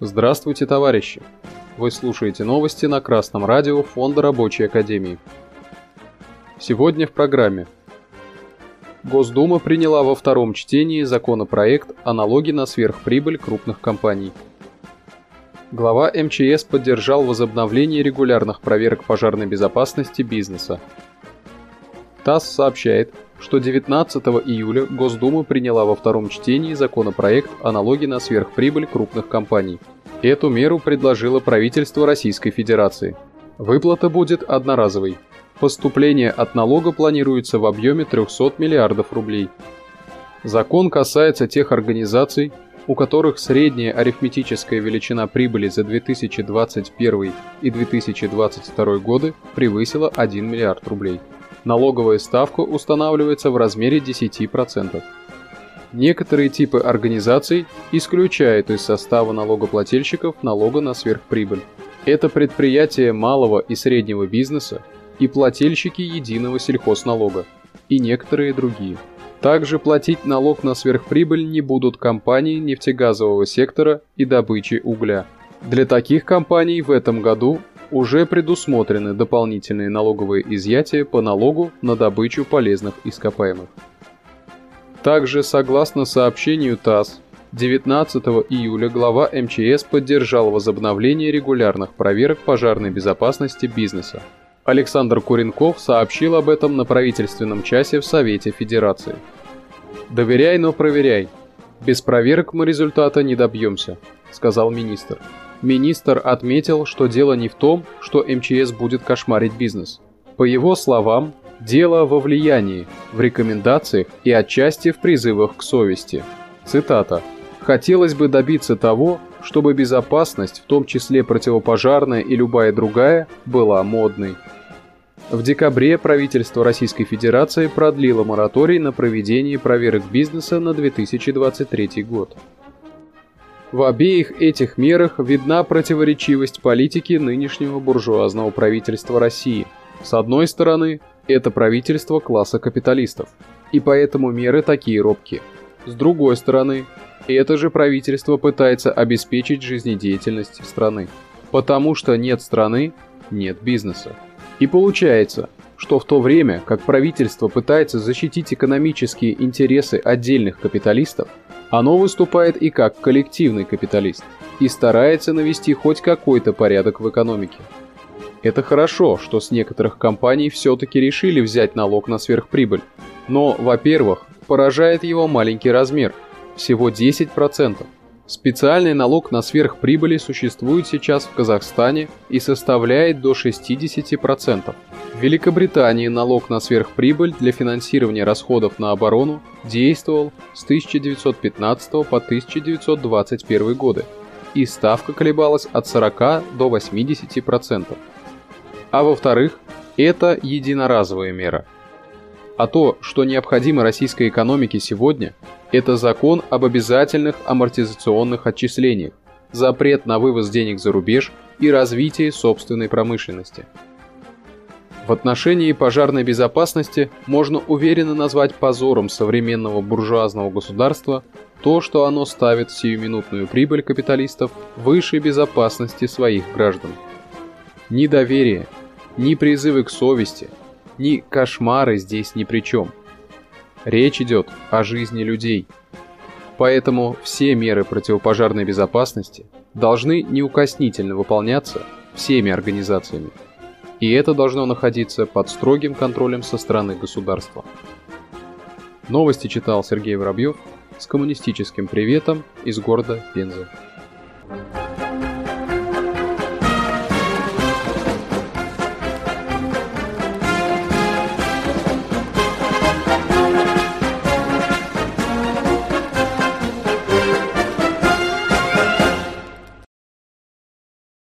Здравствуйте, товарищи! Вы слушаете новости на Красном радио Фонда Рабочей Академии. Сегодня в программе. Госдума приняла во втором чтении законопроект о налоге на сверхприбыль крупных компаний. Глава МЧС поддержал возобновление регулярных проверок пожарной безопасности бизнеса. ТАСС сообщает, что 19 июля Госдума приняла во втором чтении законопроект о налоге на сверхприбыль крупных компаний. Эту меру предложило правительство Российской Федерации. Выплата будет одноразовой. Поступление от налога планируется в объеме 300 миллиардов рублей. Закон касается тех организаций, у которых средняя арифметическая величина прибыли за 2021 и 2022 годы превысила 1 миллиард рублей налоговая ставка устанавливается в размере 10%. Некоторые типы организаций исключают из состава налогоплательщиков налога на сверхприбыль. Это предприятия малого и среднего бизнеса и плательщики единого сельхозналога и некоторые другие. Также платить налог на сверхприбыль не будут компании нефтегазового сектора и добычи угля. Для таких компаний в этом году уже предусмотрены дополнительные налоговые изъятия по налогу на добычу полезных ископаемых. Также, согласно сообщению ТАСС, 19 июля глава МЧС поддержал возобновление регулярных проверок пожарной безопасности бизнеса. Александр Куренков сообщил об этом на правительственном часе в Совете Федерации. «Доверяй, но проверяй. Без проверок мы результата не добьемся», — сказал министр. Министр отметил, что дело не в том, что МЧС будет кошмарить бизнес. По его словам, дело во влиянии, в рекомендациях и отчасти в призывах к совести. Цитата. «Хотелось бы добиться того, чтобы безопасность, в том числе противопожарная и любая другая, была модной». В декабре правительство Российской Федерации продлило мораторий на проведение проверок бизнеса на 2023 год. В обеих этих мерах видна противоречивость политики нынешнего буржуазного правительства России. С одной стороны, это правительство класса капиталистов, и поэтому меры такие робкие. С другой стороны, это же правительство пытается обеспечить жизнедеятельность страны. Потому что нет страны, нет бизнеса. И получается, что в то время, как правительство пытается защитить экономические интересы отдельных капиталистов, оно выступает и как коллективный капиталист и старается навести хоть какой-то порядок в экономике. Это хорошо, что с некоторых компаний все-таки решили взять налог на сверхприбыль. Но, во-первых, поражает его маленький размер – всего 10%. Специальный налог на сверхприбыли существует сейчас в Казахстане и составляет до 60%. В Великобритании налог на сверхприбыль для финансирования расходов на оборону действовал с 1915 по 1921 годы, и ставка колебалась от 40 до 80%. А во-вторых, это единоразовая мера. А то, что необходимо российской экономике сегодня, это закон об обязательных амортизационных отчислениях, запрет на вывоз денег за рубеж и развитие собственной промышленности – в отношении пожарной безопасности можно уверенно назвать позором современного буржуазного государства то, что оно ставит сиюминутную прибыль капиталистов выше безопасности своих граждан. Ни доверие, ни призывы к совести, ни кошмары здесь ни при чем. Речь идет о жизни людей. Поэтому все меры противопожарной безопасности должны неукоснительно выполняться всеми организациями и это должно находиться под строгим контролем со стороны государства. Новости читал Сергей Воробьев с коммунистическим приветом из города Пенза. Thank you